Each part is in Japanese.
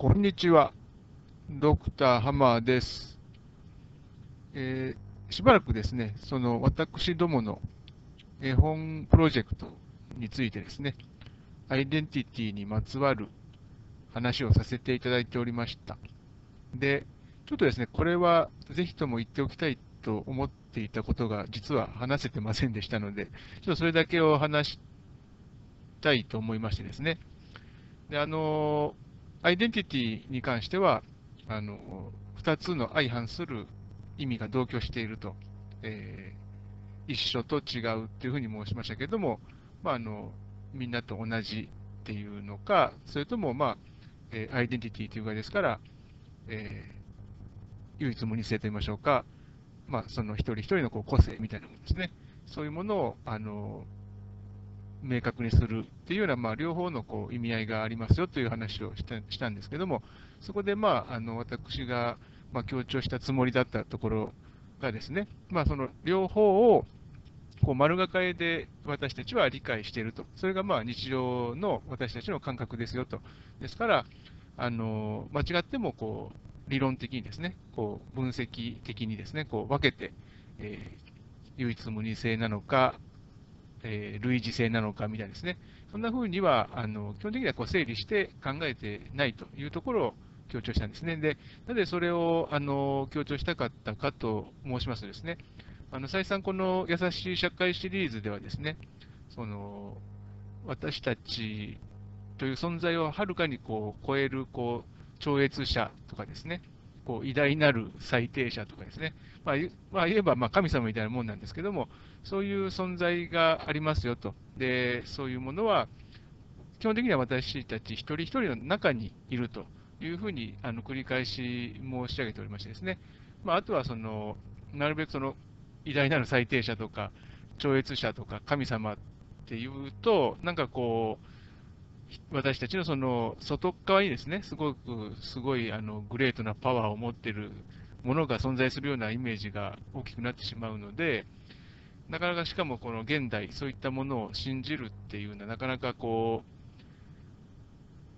こんにちは。ドクターハマーです。えー、しばらくですね、その私どもの絵本プロジェクトについてですね、アイデンティティにまつわる話をさせていただいておりました。で、ちょっとですね、これはぜひとも言っておきたいと思っていたことが実は話せてませんでしたので、ちょっとそれだけを話したいと思いましてですね。で、あの、アイデンティティに関しては、あの、2つの相反する意味が同居していると、えー、一緒と違うっていうふうに申しましたけれども、まあ、あの、みんなと同じっていうのか、それとも、まあ、えー、アイデンティティというかですから、えー、唯一無二性と言いましょうか、まあ、その一人一人のこう個性みたいなものですね。そういうものを、あの、明確にするっていうような、まあ、両方のこう意味合いがありますよという話をしたしたんですけども、そこで、まあ、あの私が、まあ、強調したつもりだったところがですね、まあ、その両方をこう丸がかえで私たちは理解していると、それがまあ日常の私たちの感覚ですよと。ですから、あの間違ってもこう理論的にですね、こう分析的にですね、こう分けて、えー、唯一無二性なのか、えー、類似性なのかみたいですね。そんなふうには、あの基本的にはこう整理して考えてないというところを強調したんですね。で、なぜそれをあの強調したかったかと申しますとですね、あの再三この優しい社会シリーズではですね、その私たちという存在をはるかにこう超えるこう超越者とかですね、こう偉大なる最低者とかですね、まあ、まあ、言えばま神様みたいなもんなんですけども、そういう存在がありますよと。で、そういうものは、基本的には私たち一人一人の中にいるというふうにあの繰り返し申し上げておりましてですね、まあ、あとはその、なるべくその偉大なる最低者とか、超越者とか神様っていうと、なんかこう、私たちのその外側にですね、すごくすごいあのグレートなパワーを持っているものが存在するようなイメージが大きくなってしまうので、なかなかしかもこの現代、そういったものを信じるっていうのは、なかなかこ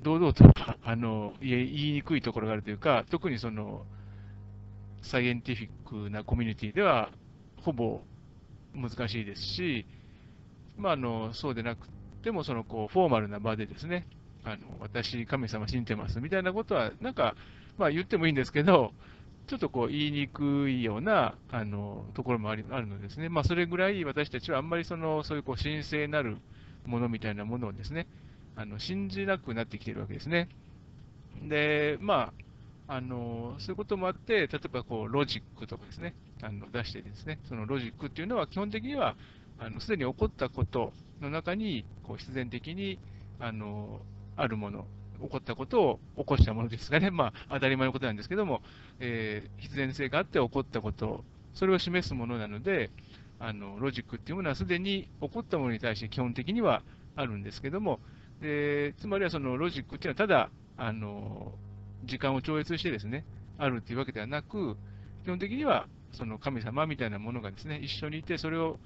う、堂々とあの言いにくいところがあるというか、特にそのサイエンティフィックなコミュニティでは、ほぼ難しいですし、まあ、あのそうでなくてでもそのこうフォーマルな場でですね、あの私、神様信じてますみたいなことは、なんか、まあ、言ってもいいんですけど、ちょっとこう言いにくいようなあのところもありあるのですね、まあ、それぐらい私たちはあんまりそのそういうこう神聖なるものみたいなものをですね、あの信じなくなってきているわけですね。で、まあ、あのそういうこともあって、例えばこうロジックとかですね、あの出してですね、そのロジックっていうのは基本的にはすでに起こったことの中にこう必然的にあのあるもの、起こったことを起こしたものですがね、まあ、当たり前のことなんですけども、えー、必然性があって起こったこと、それを示すものなので、あのロジックっていうものはすでに起こったものに対して基本的にはあるんですけども、でつまりはそのロジックっていうのはただあの時間を超越してですね、あるっていうわけではなく、基本的にはその神様みたいなものがですね、一緒にいて、それを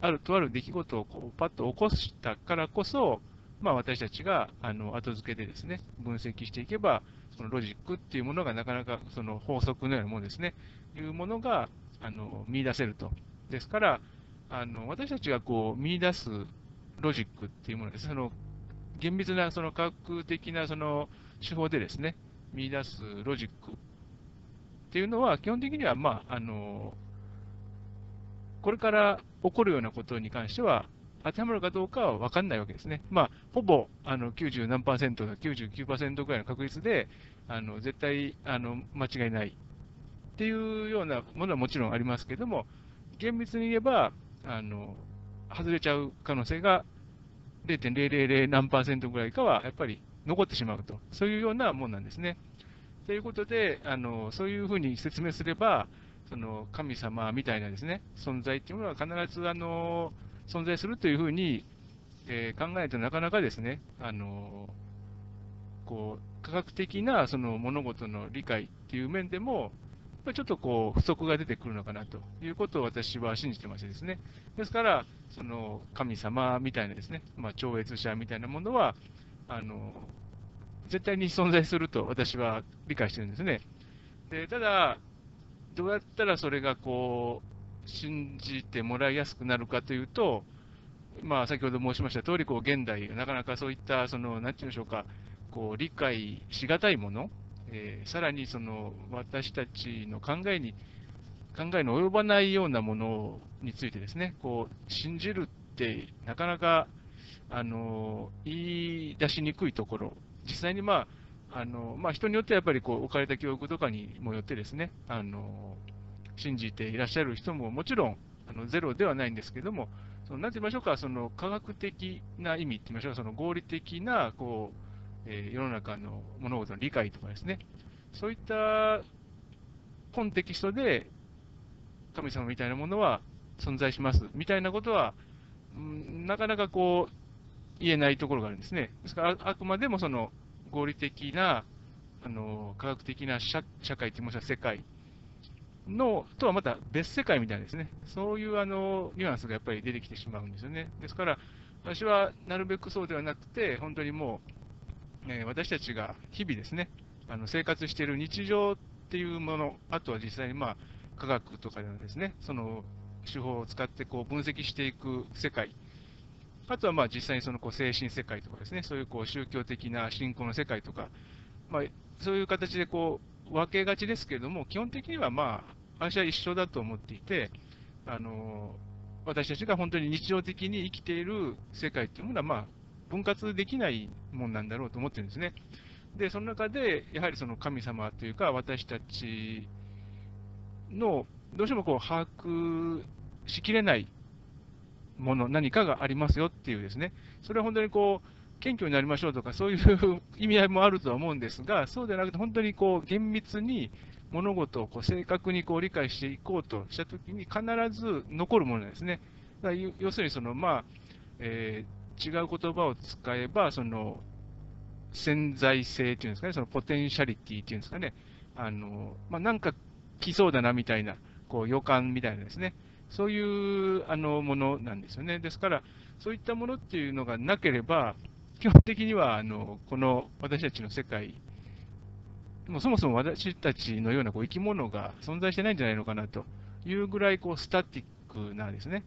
あるとある出来事をこうパッと起こしたからこそ、まあ、私たちがあの後付けでですね分析していけば、そのロジックっていうものがなかなかその法則のようなものですね、いうものがあの見出せると。ですから、あの私たちがこう見出すロジックっていうものです。その厳密なその科学的なその手法でですね、見出すロジックっていうのは、基本的には、まあ、あのこれから起こるようなことに関しては、当てはまるかどうかは分かんないわけですね。まあ、ほぼあの90何パーセント、99%ぐらいの確率で、あの絶対あの間違いないっていうようなものはもちろんありますけれども、厳密に言えば、あの外れちゃう可能性が0.000何パーセントぐらいかはやっぱり残ってしまうと、そういうようなもんなんですね。ということで、あのそういうふうに説明すれば、その神様みたいなですね、存在っていうものは必ずあの存在するというふうに、えー、考えるとなかなかですね、あのこう科学的なその物事の理解っていう面でも、ちょっとこう不足が出てくるのかなということを私は信じてましてですね。ですから、その神様みたいなですね、まあ、超越者みたいなものは、あの絶対に存在すると私は理解してるんですね。でただ、どうやったらそれがこう信じてもらいやすくなるかというと、まあ、先ほど申しました通り、こり、現代、なかなかそういった、その、なんていうんでしょうか、こう理解しがたいもの、えー、さらにその私たちの考えに、考えの及ばないようなものについてですね、こう信じるってなかなかあの言い出しにくいところ、実際に、まああのまあ、人によってはやっぱりこう置かれた教育とかにもよってですね、あの信じていらっしゃる人ももちろんあのゼロではないんですけども、そのなんて言いましょうか、その科学的な意味って言いましょうか、その合理的なこう、えー、世の中の物事の理解とかですね、そういったコンテキストで神様みたいなものは存在しますみたいなことは、うん、なかなかこう言えないところがあるんですね。ですからあくまでもその合理的なあの科学的な社会というもしくは世界のとはまた別世界みたいですね、そういうあのニュアンスがやっぱり出てきてしまうんですよね。ですから、私はなるべくそうではなくて、本当にもう、え私たちが日々ですね、あの生活している日常っていうもの、あとは実際にまあ科学とかでのですね、その手法を使ってこう分析していく世界、あとはまあ実際にそのこう精神世界とかですね、そういうこう宗教的な信仰の世界とか、まあ、そういう形でこう分けがちですけれども、基本的にはまあ私は一緒だと思っていて、あの私たちが本当に日常的に生きている世界というものは、まあ、分割できないもんなんだろうと思ってるんですね。で、その中で、やはりその神様というか、私たちの、どうしてもこう把握しきれないもの、何かがありますよっていうですね、それは本当にこう、謙虚になりましょうとか、そういう意味合いもあるとは思うんですが、そうではなくて、本当にこう厳密に物事をこう正確にこう理解していこうとしたときに、必ず残るものですね。だ要するにその、まあえー、違う言葉を使えば、その潜在性っていうんですかね、そのポテンシャリティっていうんですかね、あのまあ、なんか来そうだなみたいな、こう予感みたいなですね、そういうあのものなんですよね。ですから、そういったものっていうのがなければ、基本的にはあのこの私たちの世界もそもそも私たちのようなこう生き物が存在してないんじゃないのかなというぐらいこうスタティックなですね、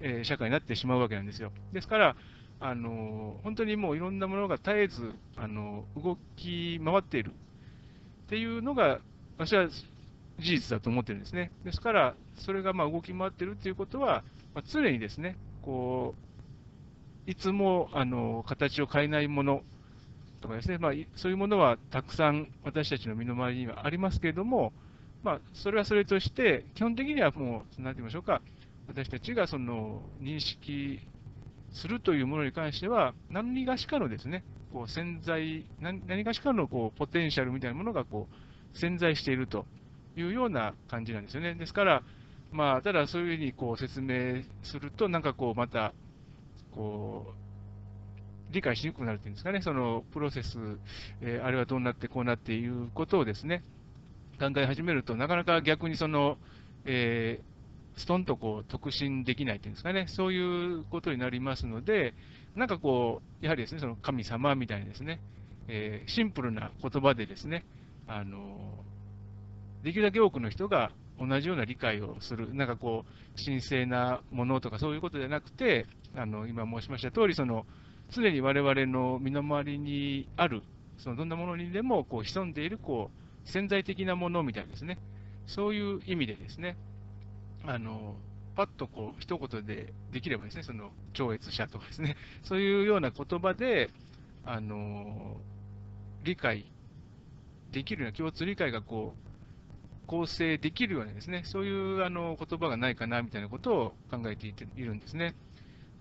えー、社会になってしまうわけなんですよ。ですから、あの本当にもういろんなものが絶えずあの動き回っているっていうのが、私は事実だと思ってるんですね。ですから、それがまあ動き回っているということは、まあ、常にですね、こういつもあの形を変えないものとかですね、まあ、そういうものはたくさん私たちの身の回りにはありますけれども、まあ、それはそれとして、基本的にはもう、なんて言いましょうか、私たちがその認識するというものに関しては、何がしかのですね、こう潜在、何がしかのこうポテンシャルみたいなものがこう潜在しているというような感じなんですよね。ですから、まあ、ただそういうふうにこう説明すると、なんかこう、また、こう、理解しにくくなるというんですかね、そのプロセス、えー、あれはどうなってこうなっていうことをですね、考え始めると、なかなか逆にその、えー、ストンとこう特進できないというんですかね、そういうことになりますので、なんかこう、やはりですね、その神様みたいにですね、えー、シンプルな言葉でですね、あのできるだけ多くの人が同じような理解をする、なんかこう、神聖なものとかそういうことじゃなくて、あの今申しました通り、その常に我々の身の回りにある、そのどんなものにでもこう潜んでいるこう潜在的なものみたいですね、そういう意味でですね、あのパッとこう一言でできればですね、その超越者とかですね、そういうような言葉で、あの理解できるような共通理解がこう構成できるようなですね、そういうあの言葉がないかなみたいなことを考えていているんですね。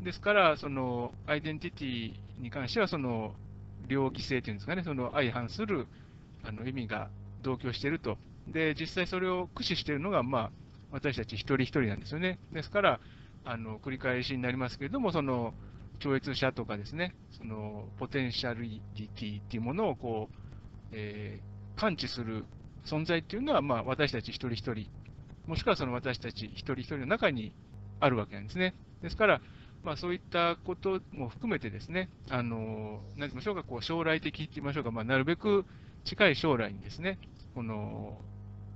ですから、そのアイデンティティに関しては、その両義性というんですかね、その相反するあの意味が同居していると。で、実際それを駆使しているのが、まあ、私たち一人一人なんですよね。ですから、あの繰り返しになりますけれども、その超越者とかですね、そのポテンシャリティっていうものをこう、えー、感知する存在っていうのは、まあ、私たち一人一人、もしくはその私たち一人一人の中にあるわけなんですね。ですから、まあ、そういったことも含めてですね、あの、何て言いましょうか、こう将来的って言いましょうか、まあ、なるべく近い将来にですね、この、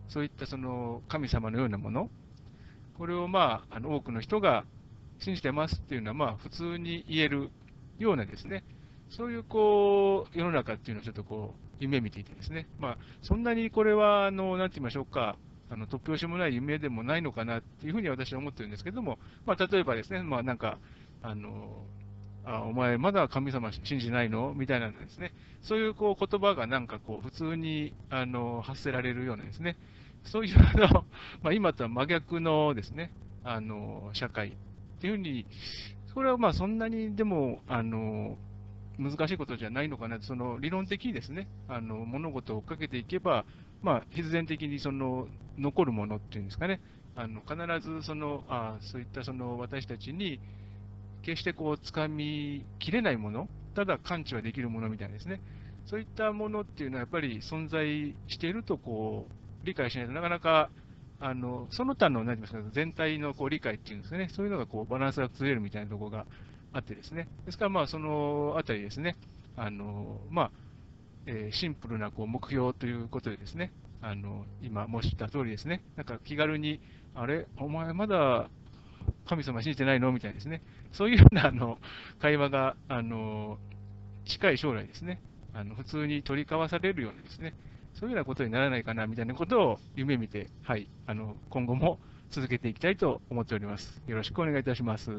そういったその神様のようなもの、これをまあ、あの多くの人が信じてますっていうのは、まあ、普通に言えるようなですね、そういうこう世の中っていうのをちょっとこう夢見ていてですね、まあ、そんなにこれは、あのなんて言いましょうか、あの突拍子もない夢でもないのかなっていうふうに私は思ってるんですけども、まあ、例えばですね、まあ、なんか、あのあお前、まだ神様信じないの？みたいなですね、そういうこう言葉がなんかこう普通にあの発せられるようなですね、そういうあの、まあ、今とは真逆のですね、あの社会っていうふうに、これはまあそんなにでも、あの難しいことじゃないのかな、その理論的にですね、あの物事を追っかけていけば、まあ、必然的にその残るものっていうんですかね、あの必ずそのあそういったその私たちに決してこう掴みきれないもの、ただ感知はできるものみたいですね、そういったものっていうのはやっぱり存在しているとこう理解しないとなかなかあのその他の何て言いますか全体のこう理解っていうんですかね、そういうのがこうバランスが崩れるみたいなところがあってですね、ですからまあそのあたりですね、あのまあえー、シンプルなこう目標ということでですね、あの今申した通りですね、なんか気軽に、あれ、お前まだ神様信じてないの？みたいですね、そういうようなあの会話があの近い将来ですね、あの普通に取り交わされるようなですね、そういうようなことにならないかな？みたいなことを夢見て、はい、あの今後も続けていきたいと思っております。よろしくお願いいたします。